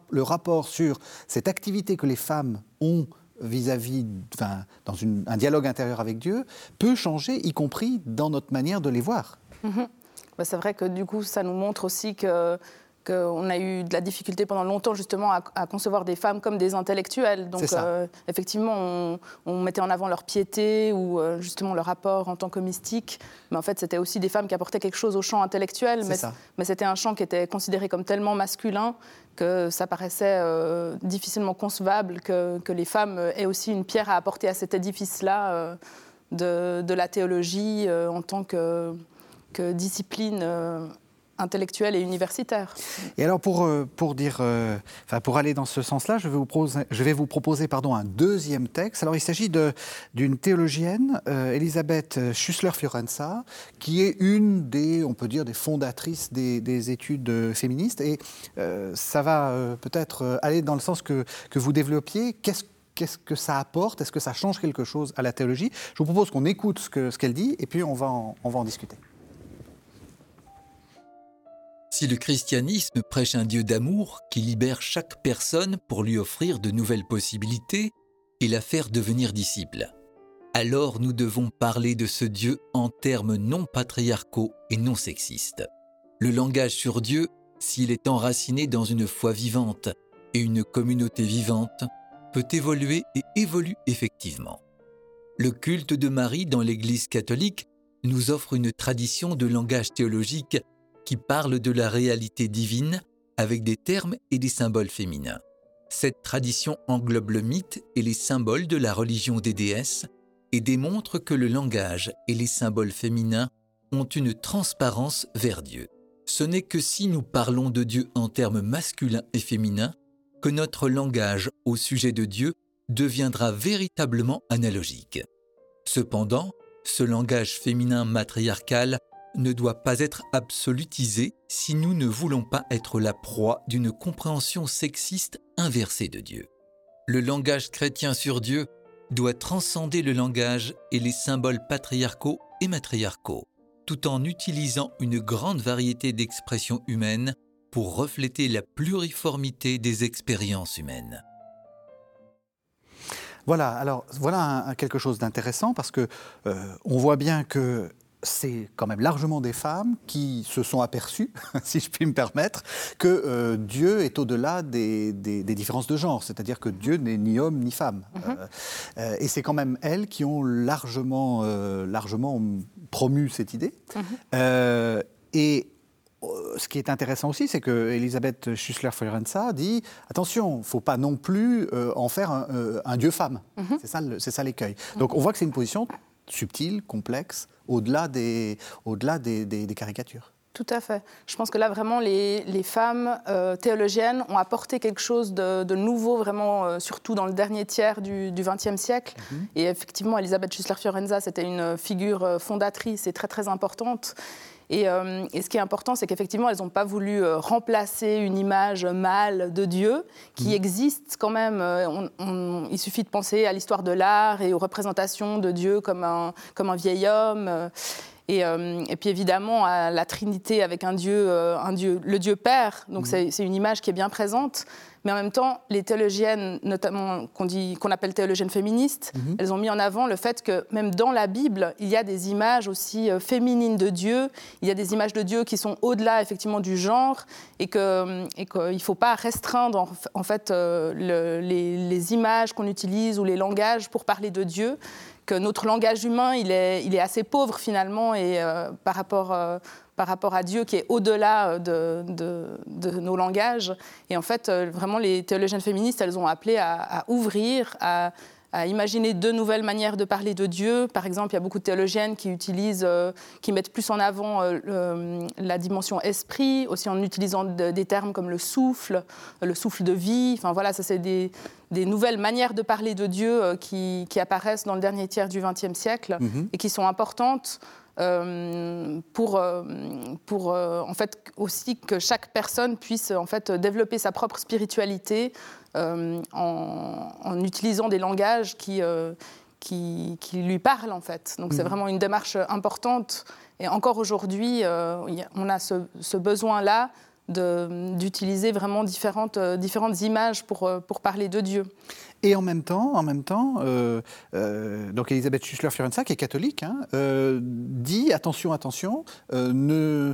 S1: le, rapport sur cette activité que les femmes ont vis-à-vis, enfin, dans un dialogue intérieur avec Dieu, peut changer, y compris dans notre manière de les voir.
S3: Mmh. Bah, c'est vrai que du coup, ça nous montre aussi que on a eu de la difficulté pendant longtemps justement à, concevoir des femmes comme des intellectuelles. Donc euh, effectivement, on, mettait en avant leur piété ou euh, justement leur rapport en tant que mystique. Mais en fait, c'était aussi des femmes qui apportaient quelque chose au champ intellectuel. Mais, c'était un champ qui était considéré comme tellement masculin que ça paraissait euh, difficilement concevable que, les femmes aient aussi une pierre à apporter à cet édifice-là de, la théologie en tant que, que discipline intellectuelle et universitaire.
S1: Et alors pour, euh, pour, dire, euh, enfin pour aller dans ce sens-là, je vais vous proposer, je vais vous proposer pardon, un deuxième texte. Alors il s'agit d'une théologienne, euh, Elisabeth Schussler-Fiorenza, qui est une des, on peut dire, des fondatrices des, des études féministes. Et ça va peut-être aller dans le sens que, que vous développiez. Qu'est-ce qu'est-ce que ça apporte? Est-ce que ça change quelque chose à la théologie? Je vous propose qu'on écoute ce qu'elle ce dit et puis on va on va en discuter.
S4: Si le christianisme prêche un Dieu d'amour qui libère chaque personne pour lui offrir de nouvelles possibilités et la faire devenir disciple, alors nous devons parler de ce Dieu en termes non patriarcaux et non sexistes. Le langage sur Dieu, s'il est enraciné dans une foi vivante et une communauté vivante, peut évoluer et évolue effectivement. Le culte de Marie dans l'Église catholique nous offre une tradition de langage théologique qui parle de la réalité divine avec des termes et des symboles féminins. Cette tradition englobe le mythe et les symboles de la religion des déesses et démontre que le langage et les symboles féminins ont une transparence vers Dieu. Ce n'est que si nous parlons de Dieu en termes masculins et féminins que notre langage au sujet de Dieu deviendra véritablement analogique. Cependant, ce langage féminin matriarcal ne doit pas être absolutisé si nous ne voulons pas être la proie d'une compréhension sexiste inversée de Dieu. Le langage chrétien sur Dieu doit transcender le langage et les symboles patriarcaux et matriarcaux, tout en utilisant une grande variété d'expressions humaines pour refléter la pluriformité des expériences humaines.
S1: Voilà, alors voilà quelque chose d'intéressant parce que euh, on voit bien que c'est quand même largement des femmes qui se sont aperçues, (laughs) si je puis me permettre, que euh, Dieu est au-delà des, différences de genre, c'est-à-dire que Dieu n'est ni homme ni femme. Mhm. Euh, euh, et c'est quand même elles qui ont largement, largement promu cette idée. Mhm. et ce qui est intéressant aussi, c'est que Elisabeth Schussler-Fiorenza dit attention, il ne faut pas non plus en faire un, dieu-femme. Mhm. C'est ça l'écueil. Donc on voit que c'est une position subtile, complexe, au-delà des, au des, des, caricatures.
S3: Tout à fait. Je pense que là, vraiment, les, les femmes euh, théologiennes ont apporté quelque chose de, de nouveau, vraiment, euh, surtout dans le dernier tiers du XXe siècle. Mhm. Et effectivement, Elisabeth Schussler-Fiorenza, c'était une figure euh, fondatrice et très, très importante. Et, et, ce qui est important, c'est qu'effectivement, elles n'ont pas voulu remplacer une image mâle de Dieu qui mhm. existe quand même. On, il suffit de penser à l'histoire de l'art et aux représentations de Dieu comme un, comme un vieil homme. Euh, et, puis évidemment, à la Trinité avec un Dieu, euh, un Dieu le Dieu Père. Donc mhm. c'est une image qui est bien présente. Mais en même temps, les théologiennes, notamment qu'on appelle théologiennes féministes, mhm. elles ont mis en avant le fait que même dans la Bible, il y a des images aussi euh, féminines de Dieu. Il y a des images de Dieu qui sont au-delà effectivement du genre et qu'il ne faut pas restreindre en, fait les, les images qu'on utilise ou les langages pour parler de Dieu que notre langage humain, il est, il est assez pauvre finalement et, euh, par, rapport, euh, par rapport à Dieu qui est au-delà de, de, nos langages. Et en fait, euh, vraiment, les théologiennes féministes, elles ont appelé à, à ouvrir, à à imaginer de nouvelles manières de parler de Dieu. Par exemple, il y a beaucoup de théologiennes qui utilisent, euh, qui mettent plus en avant euh, la dimension esprit, aussi en utilisant des termes comme le souffle, le souffle de vie. Enfin voilà, ça c'est des, nouvelles manières de parler de Dieu euh, qui, apparaissent dans le dernier tiers du XXe siècle mhm. et qui sont importantes. Pour, pour en fait aussi que chaque personne puisse en fait développer sa propre spiritualité euh, en, utilisant des langages qui, euh, qui, lui parlent en fait. Donc c'est mhm. vraiment une démarche importante. Et encore aujourd'hui, euh, on a ce, besoin-là d'utiliser vraiment différentes, différentes images pour, pour parler de Dieu.
S1: Et en même temps, en même temps donc Elisabeth Schussler-Fiorenza, qui est catholique, hein, dit attention, attention, ne,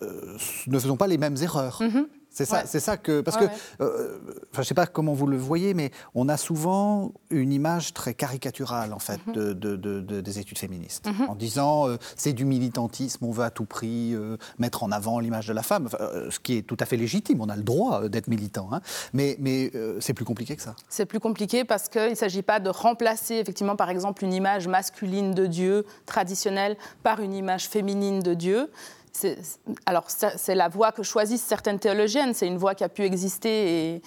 S1: ne faisons pas les mêmes erreurs. Mhm. C'est ça, c'est ça que parce que, euh, enfin, je sais pas comment vous le voyez, mais on a souvent une image très caricaturale en fait mhm. de, des études féministes, mhm. en disant euh, c'est du militantisme, on veut à tout prix euh, mettre en avant l'image de la femme, ce qui est tout à fait légitime, on a le droit d'être militant, hein. mais, mais c'est plus compliqué que ça.
S3: C'est plus compliqué parce qu'il ne s'agit pas de remplacer effectivement par exemple une image masculine de Dieu traditionnelle par une image féminine de Dieu alors c'est la voie que choisissent certaines théologiennes, c'est une voie qui a pu exister,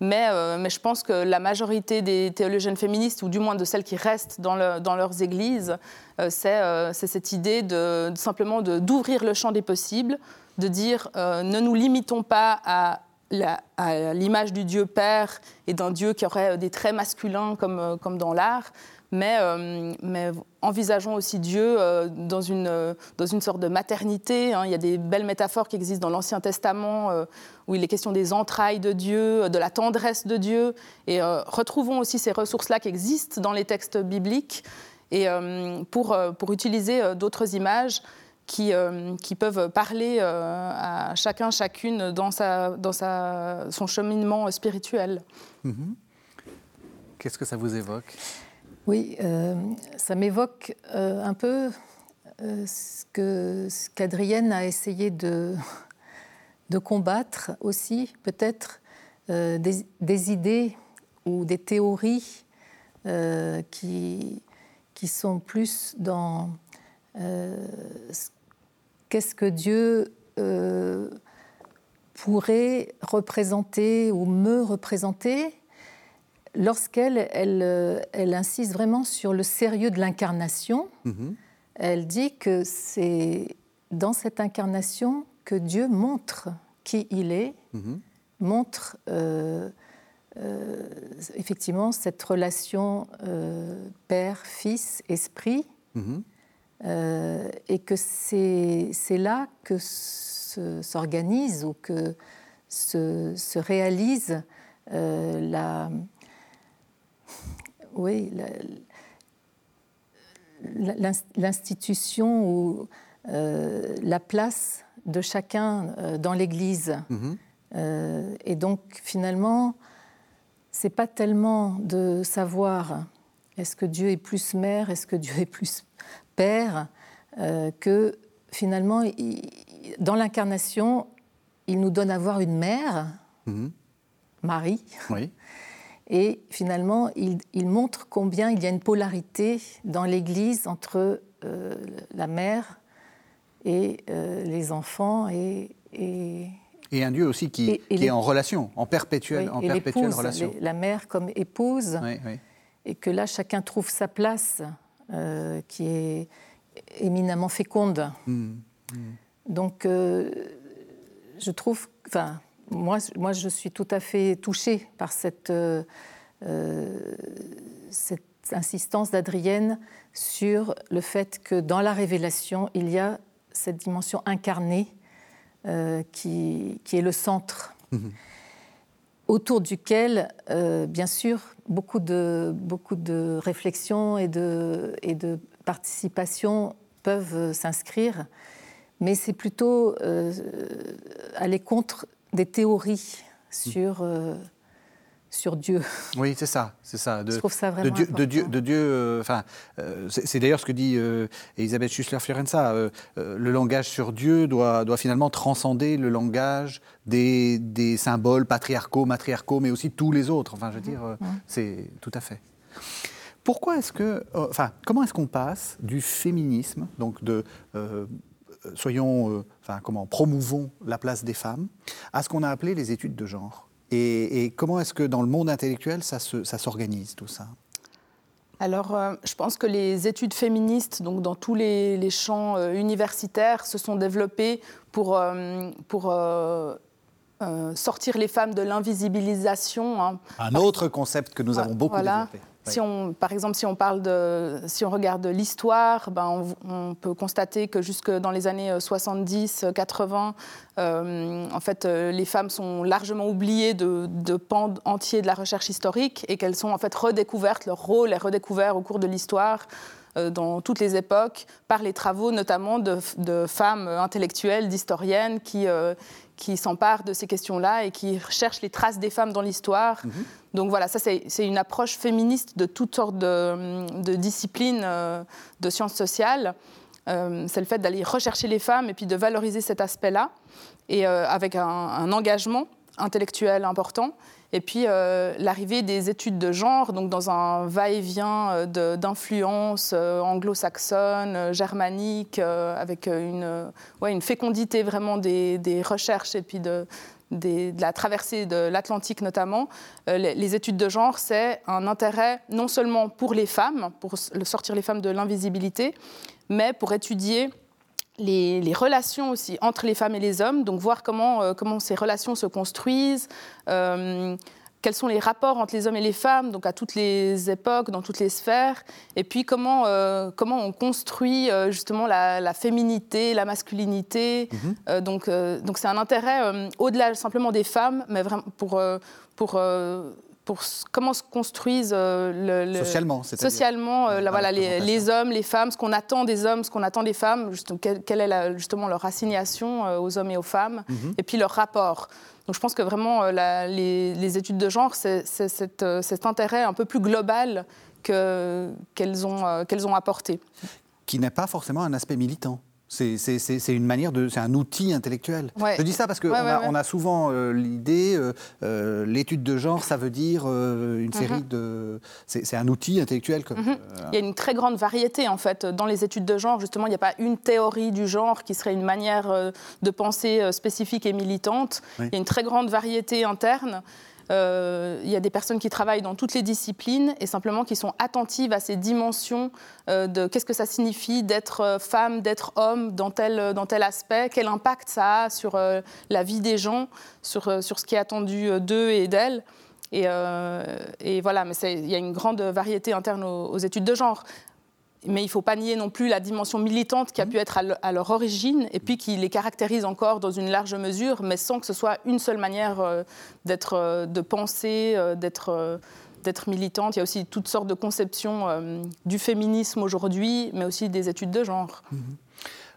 S3: mais, euh, mais, je pense que la majorité des théologiennes féministes, ou du moins de celles qui restent dans, leurs églises, euh, euh, c'est cette idée de, simplement d'ouvrir le champ des possibles, de dire ne nous limitons pas à l'image du Dieu Père et d'un Dieu qui aurait des traits masculins comme, comme dans l'art, mais, euh, mais envisageons aussi Dieu euh, dans, une, euh, dans une sorte de maternité. Hein. Il y a des belles métaphores qui existent dans l'Ancien Testament où il est question des entrailles de Dieu, de la tendresse de Dieu. Et retrouvons aussi ces ressources-là qui existent dans les textes bibliques et pour, pour utiliser d'autres images qui, qui, peuvent parler à chacun, chacune dans, sa, dans sa, son cheminement spirituel.
S1: Mm-hmm. Qu'est-ce que ça vous évoque?
S2: Oui, euh, ça m'évoque euh, un peu euh, ce qu'Adrienne a essayé de, de combattre aussi, peut-être des, idées ou des théories qui, qui sont plus dans qu'est-ce que Dieu pourrait représenter ou me représenter lorsqu'elle euh, elle, insiste vraiment sur le sérieux de l'incarnation, mhm. elle dit que c'est dans cette incarnation que Dieu montre qui il est, mhm. montre euh, euh, effectivement cette relation Père, Fils, Esprit, mhm. et que c'est là que s'organise ou que se, se réalise la, oui, l'institution ou la place de chacun dans l'Église. Mhm. et donc finalement, c'est pas tellement de savoir est-ce que Dieu est plus mère, est-ce que Dieu est plus père, que finalement, dans l'incarnation, il nous donne à voir une mère, mhm. Marie.
S1: Oui. (laughs)
S2: Et finalement, il, montre combien il y a une polarité dans l'Église entre euh, la mère et euh, les enfants et,
S1: et, un Dieu aussi qui, est en relation, en perpétuelle, en perpétuelle relation.
S2: la mère comme épouse. Et que là, chacun trouve sa place euh, qui est éminemment féconde. Hmm. Hmm. Donc, je trouve, enfin, moi, moi, je suis tout à fait touchée par cette, euh, euh, cette insistance d'Adrienne sur le fait que dans la révélation, il y a cette dimension incarnée euh, qui, qui, est le centre, mhm. Autour duquel, bien sûr, beaucoup de, beaucoup de réflexions et de, et de participation peuvent s'inscrire, mais c'est plutôt aller contre des théories sur, euh, sur Dieu.
S1: Oui, c'est ça, c'est ça.
S2: De, Je trouve ça vraiment
S1: de Dieu, de Dieu, de Dieu euh, enfin, euh, c'est d'ailleurs ce que dit Elisabeth Schussler-Fiorenza. le langage sur Dieu doit, doit finalement transcender le langage des, des, symboles patriarcaux, matriarcaux, mais aussi tous les autres. Enfin, je veux dire, c'est tout à fait. Pourquoi est-ce que, enfin, comment est-ce qu'on passe du féminisme, donc de soyons, euh, enfin, comment, promouvons la place des femmes, à ce qu'on a appelé les études de genre? Et, comment est-ce que dans le monde intellectuel, ça s'organise tout ça?
S3: Alors, euh, je pense que les études féministes, donc dans tous les, champs euh, universitaires, se sont développées pour, pour sortir les femmes de l'invisibilisation.
S1: Hein. Un autre concept que nous avons beaucoup développé.
S3: Par exemple, si on, regarde l'histoire, ben on, peut constater que jusque dans les années 70-80, euh, euh, en fait, euh, les femmes sont largement oubliées de, de pans entiers de la recherche historique et qu'elles sont en fait redécouvertes, leur rôle est redécouvert au cours de l'histoire dans toutes les époques par les travaux notamment de femmes intellectuelles, d'historiennes qui, qui s'emparent de ces questions-là et qui cherchent les traces des femmes dans l'histoire. Mhm. Donc voilà, ça c'est une approche féministe de toutes sortes de, disciplines euh, de sciences sociales. Euh, c'est le fait d'aller rechercher les femmes et puis de valoriser cet aspect-là, et euh, avec un, engagement intellectuel important. Et puis l'arrivée des études de genre, donc dans un va-et-vient d'influences anglo-saxonnes, germaniques, avec une, ouais, une fécondité vraiment des, recherches et puis de, de la traversée de l'Atlantique notamment, euh, les, études de genre, c'est un intérêt non seulement pour les femmes, pour sortir les femmes de l'invisibilité, mais pour étudier les, relations aussi entre les femmes et les hommes, donc voir comment, euh, comment ces relations se construisent, euh, quels sont les rapports entre les hommes et les femmes, donc à toutes les époques, dans toutes les sphères, et puis comment, euh, comment on construit justement la, féminité, la masculinité. Mhm. Donc donc c'est un intérêt au-delà simplement des femmes, mais vraiment pour, pour pour comment se construisent le,
S1: socialement,
S3: socialement la, voilà, les, hommes, les femmes, ce qu'on attend des hommes, ce qu'on attend des femmes, quelle, est justement leur assignation aux hommes et aux femmes, mhm. et puis leur rapport. Donc je pense que vraiment euh, les, études de genre, c'est euh, cet, intérêt un peu plus global qu'elles ont, euh, qu'elles ont apporté.
S1: Qui n'est pas forcément un aspect militant. C'est une manière de, c'est un outil intellectuel. Je dis ça parce qu'on a, souvent euh, l'idée, euh, euh, l'étude de genre, ça veut dire une série mhm. de, c'est un outil intellectuel. Mhm.
S3: il y a une très grande variété en fait dans les études de genre. Justement, il n'y a pas une théorie du genre qui serait une manière de penser spécifique et militante. Il y a une très grande variété interne. Euh, il y a des personnes qui travaillent dans toutes les disciplines et simplement qui sont attentives à ces dimensions euh, de qu'est-ce que ça signifie d'être euh, femme, d'être homme dans tel, dans tel aspect, quel impact ça a sur la vie des gens, sur, sur ce qui est attendu d'eux et d'elles. Et, et, voilà, mais il y a une grande variété interne aux études de genre mais il ne faut pas nier non plus la dimension militante qui a mmh. pu être à leur origine et puis qui les caractérise encore dans une large mesure, mais sans que ce soit une seule manière euh, d'être, euh, de penser, euh, d'être d'être militante. Il y a aussi toutes sortes de conceptions du féminisme aujourd'hui, mais aussi des études de genre. Mhm.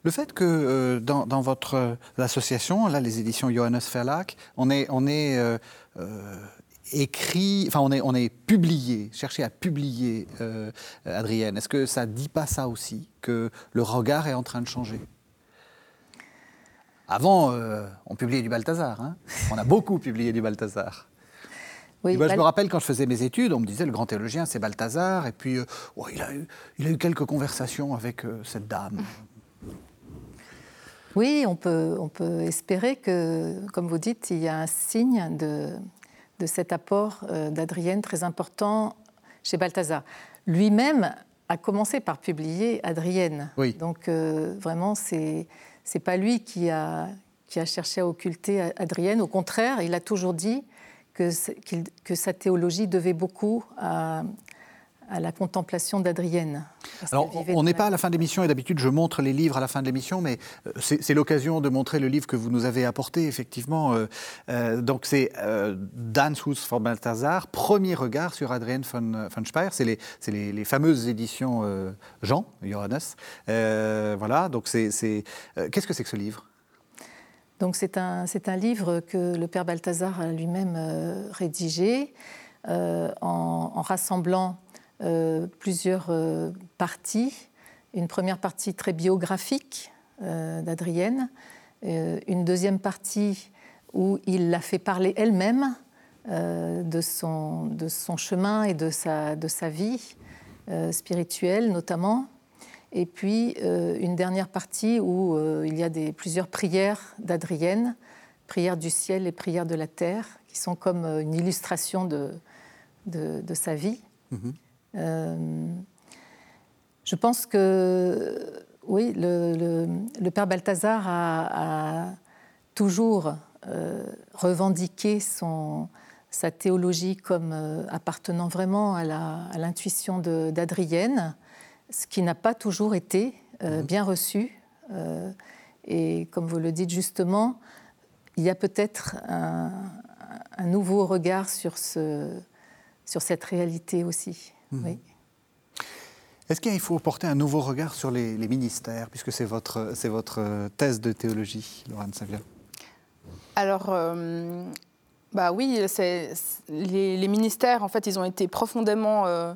S1: Le fait que dans, votre association, là, les éditions Johannes Verlag, on est, on est écrit, enfin on est, on est publié, cherché à publier, euh, Adrienne. Est-ce que ça ne dit pas ça aussi, que le regard est en train de changer? Avant, euh, on publiait du Balthazar. Hein. on a beaucoup (laughs) publié du Balthazar. Oui, je me rappelle quand je faisais mes études, on me disait le grand théologien c'est Balthazar, et puis euh, oh, il, a eu, il, a eu, quelques conversations avec cette dame.
S2: Oui, on peut, on peut espérer que, comme vous dites, il y a un signe de, de cet apport euh, d'Adrienne très important chez Balthazar. Lui-même a commencé par publier Adrienne. Donc euh, vraiment, c'est c'est pas lui qui a qui a cherché à occulter Adrienne. Au contraire, il a toujours dit que, que sa théologie devait beaucoup à, à la contemplation d'Adrienne.
S1: Alors, on n'est pas à la fin de l'émission, et d'habitude, je montre les livres à la fin de l'émission, mais euh, c'est l'occasion de montrer le livre que vous nous avez apporté, effectivement. Euh, euh, donc, c'est euh, Danshus von Balthasar, Premier regard sur Adrienne von, von Speyer. C'est les, les, les, fameuses éditions Jean, Johannes. voilà, donc c'est. Qu'est-ce que c'est que ce livre?
S2: Donc c'est un, un livre que le père Balthazar a lui-même rédigé en, en, rassemblant euh, plusieurs euh, parties. Une première partie très biographique euh, d'Adrienne, une deuxième partie où il l'a fait parler elle-même de, son, chemin et de sa, vie spirituelle notamment. Et puis une dernière partie où il y a plusieurs prières d'Adrienne, prières du ciel et prières de la terre, qui sont comme une illustration de, sa vie. Euh, je pense que, oui, le, père Balthazar a, toujours euh, revendiqué son, sa théologie comme euh, appartenant vraiment à l'intuition d'Adrienne, ce qui n'a pas toujours été mhm. bien reçu. et comme vous le dites justement, il y a peut-être un, un, nouveau regard sur, ce, sur cette réalité aussi. Mhm.
S1: Est-ce qu'il faut porter un nouveau regard sur les, ministères, puisque c'est votre, c'est votre thèse de théologie, Laurent Savia
S3: Alors, euh, bah oui, c'est, les, ministères, en fait, ils ont été profondément euh,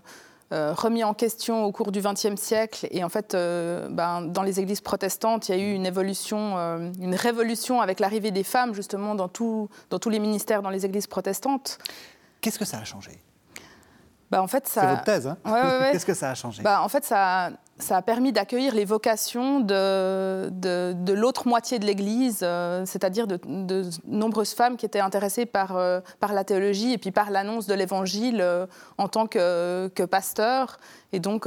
S3: euh, remis en question au cours du XXe siècle. Et en fait, ben, dans les églises protestantes, il y a eu une évolution, une révolution avec l'arrivée des femmes, justement, dans, tout, dans tous les ministères dans les églises protestantes.
S1: Qu'est-ce que ça a changé?
S3: Bah, en fait,
S1: ça... C'est votre thèse, hein. (laughs) Qu'est-ce que ça a changé?
S3: Bah, En fait, ça, ça a permis d'accueillir les vocations de, de, l'autre moitié de l'Église, euh, c'est-à-dire de, nombreuses femmes qui étaient intéressées par, euh, par la théologie et puis par l'annonce de l'Évangile euh, en tant que, que pasteur. Et donc,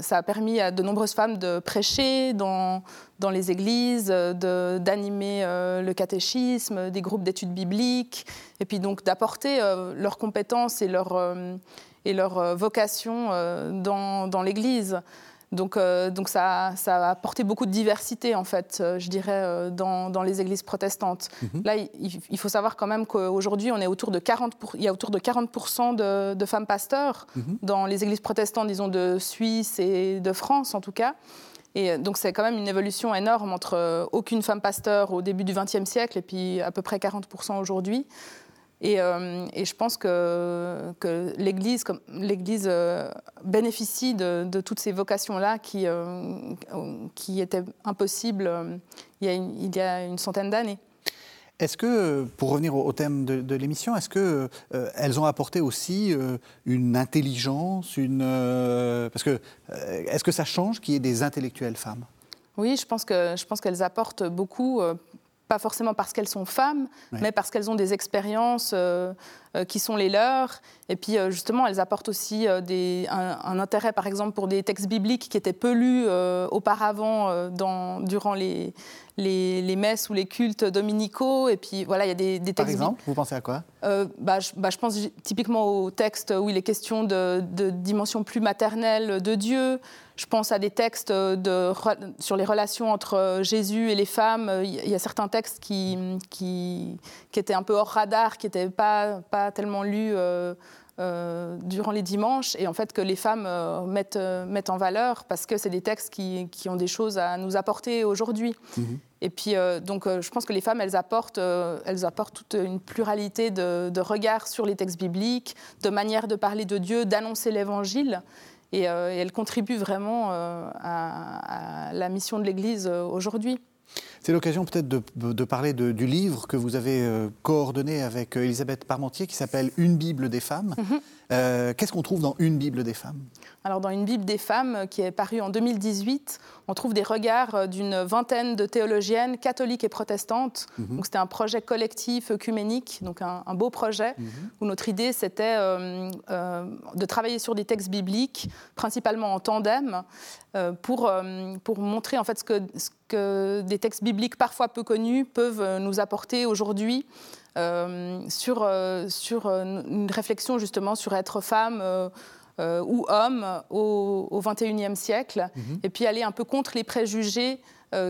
S3: ça a permis à de nombreuses femmes de prêcher dans, dans les églises, d'animer le catéchisme, des groupes d'études bibliques, et puis donc d'apporter leurs compétences et leurs et leur euh, vocation euh, dans, dans l'Église. Donc, euh, donc ça, ça, a apporté beaucoup de diversité, en fait, je dirais, dans, dans, les églises protestantes. Mhm. Là, il, faut savoir quand même qu'aujourd'hui, on est autour de 40 il y a autour de 40% de, de, femmes pasteurs mhm. dans les églises protestantes, disons, de Suisse et de France, en tout cas. Et donc, c'est quand même une évolution énorme entre aucune femme pasteur au début du XXe siècle et puis à peu près 40% aujourd'hui. Euh, et, je pense que, que l'Église, l'Église euh, bénéficie de, toutes ces vocations-là qui, euh, qui étaient impossibles il y a une, il y a une centaine d'années.
S1: Est-ce que, pour revenir au, thème de, l'émission, est-ce que elles ont apporté aussi une intelligence, une parce que est-ce que ça change qu'il y ait des intellectuelles femmes?
S3: Oui, je pense que je pense qu'elles apportent beaucoup pas forcément parce qu'elles sont femmes, mais parce qu'elles ont des expériences euh, euh, qui sont les leurs. Et puis euh, justement, elles apportent aussi des, un, intérêt, par exemple, pour des textes bibliques qui étaient peu lus auparavant dans, durant les, les, messes ou les cultes dominicaux. Et puis voilà, il y a des, textes. Par
S1: exemple, vous pensez à quoi?
S3: Bah, je, bah, je, pense typiquement aux textes où il est question de, de dimension plus maternelle de Dieu. Je pense à des textes de, sur les relations entre Jésus et les femmes. Il y a certains textes qui, qui, qui étaient un peu hors radar, qui n'étaient pas, pas tellement lus euh, euh, durant les dimanches et en fait que les femmes euh, mettent, euh, mettent, en valeur parce que c'est des textes qui, qui, ont des choses à nous apporter aujourd'hui. Mhm. Et puis, donc, je pense que les femmes, elles apportent, elles apportent toute une pluralité de, de, regards sur les textes bibliques, de manières de parler de Dieu, d'annoncer l'évangile. Et, et, elles contribuent vraiment à, à, la mission de l'Église aujourd'hui.
S1: C'est l'occasion peut-être de, parler du livre que vous avez euh, coordonné avec euh, Elisabeth Parmentier qui s'appelle Une Bible des femmes. Mhm. Euh, qu'est-ce qu'on trouve dans Une Bible des femmes?
S3: Alors dans Une Bible des femmes qui est parue en 2018, on trouve des regards d'une vingtaine de théologiennes catholiques et protestantes. Mhm. Donc c'était un projet collectif œcuménique, donc un, beau projet mhm. où notre idée c'était de travailler sur des textes bibliques, principalement en tandem, pour, pour montrer en fait ce que, ce que des textes bibliques parfois peu connus peuvent euh, nous apporter aujourd'hui euh, sur, euh, sur une réflexion justement sur être femme. ou homme au XXIe siècle, mhm. et puis aller un peu contre les préjugés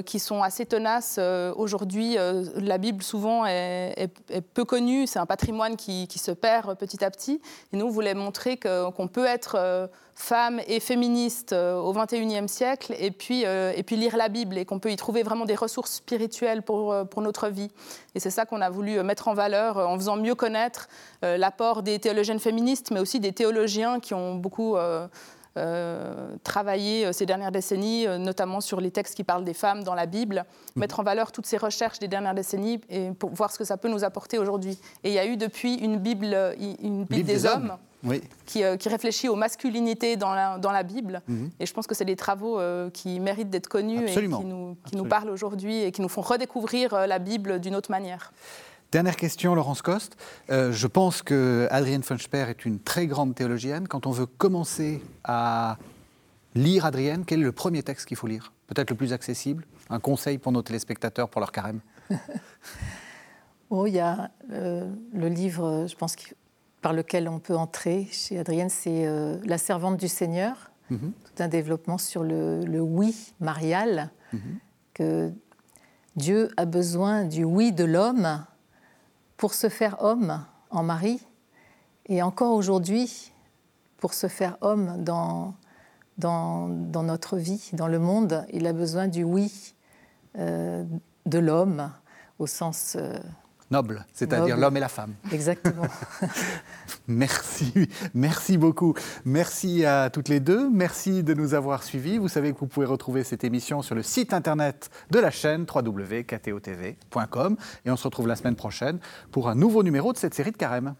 S3: qui sont assez tenaces aujourd'hui. la Bible, souvent, est, peu connue. C'est un patrimoine qui, se perd petit à petit. Et nous, on voulait montrer qu'on peut être femme et féministe euh, au XXIe siècle, et puis, euh, et puis lire la Bible, et qu'on peut y trouver vraiment des ressources spirituelles pour, euh, pour notre vie. Et c'est ça qu'on a voulu mettre en valeur en faisant mieux connaître l'apport des théologiennes féministes, mais aussi des théologiens qui ont beaucoup travaillé ces dernières décennies, notamment sur les textes qui parlent des femmes dans la Bible, mmh. mettre en valeur toutes ces recherches des dernières décennies et pour voir ce que ça peut nous apporter aujourd'hui. Et il y a eu depuis une Bible, une Bible, des, hommes euh, qui, réfléchit aux masculinités dans la, dans la Bible. Mhm. Et je pense que c'est des travaux euh, qui méritent d'être connus et qui nous, qui nous parlent aujourd'hui et qui nous font redécouvrir euh, la Bible d'une autre manière.
S1: Dernière question, Laurence Coste. je pense que Adrienne Funchper est une très grande théologienne. Quand on veut commencer à lire Adrienne, quel est le premier texte qu'il faut lire? Peut-être le plus accessible Un conseil pour nos téléspectateurs pour leur carême (laughs)
S2: Oh, il y a le livre, je pense par lequel on peut entrer chez Adrienne, c'est euh, La servante du Seigneur, mhm. tout un développement sur le, oui marial, mhm. que Dieu a besoin du oui de l'homme pour se faire homme en mari, et encore aujourd'hui, pour se faire homme dans, notre vie, dans le monde, il a besoin du oui euh, de l'homme au sens... Euh,
S1: Noble, c'est-à-dire l'homme et la femme.
S2: Exactement. (laughs)
S1: merci, merci beaucoup. Merci à toutes les deux. Merci de nous avoir suivis. Vous savez que vous pouvez retrouver cette émission sur le site internet de la chaîne www.ktotv.com. Et on se retrouve la semaine prochaine pour un nouveau numéro de cette série de Carême.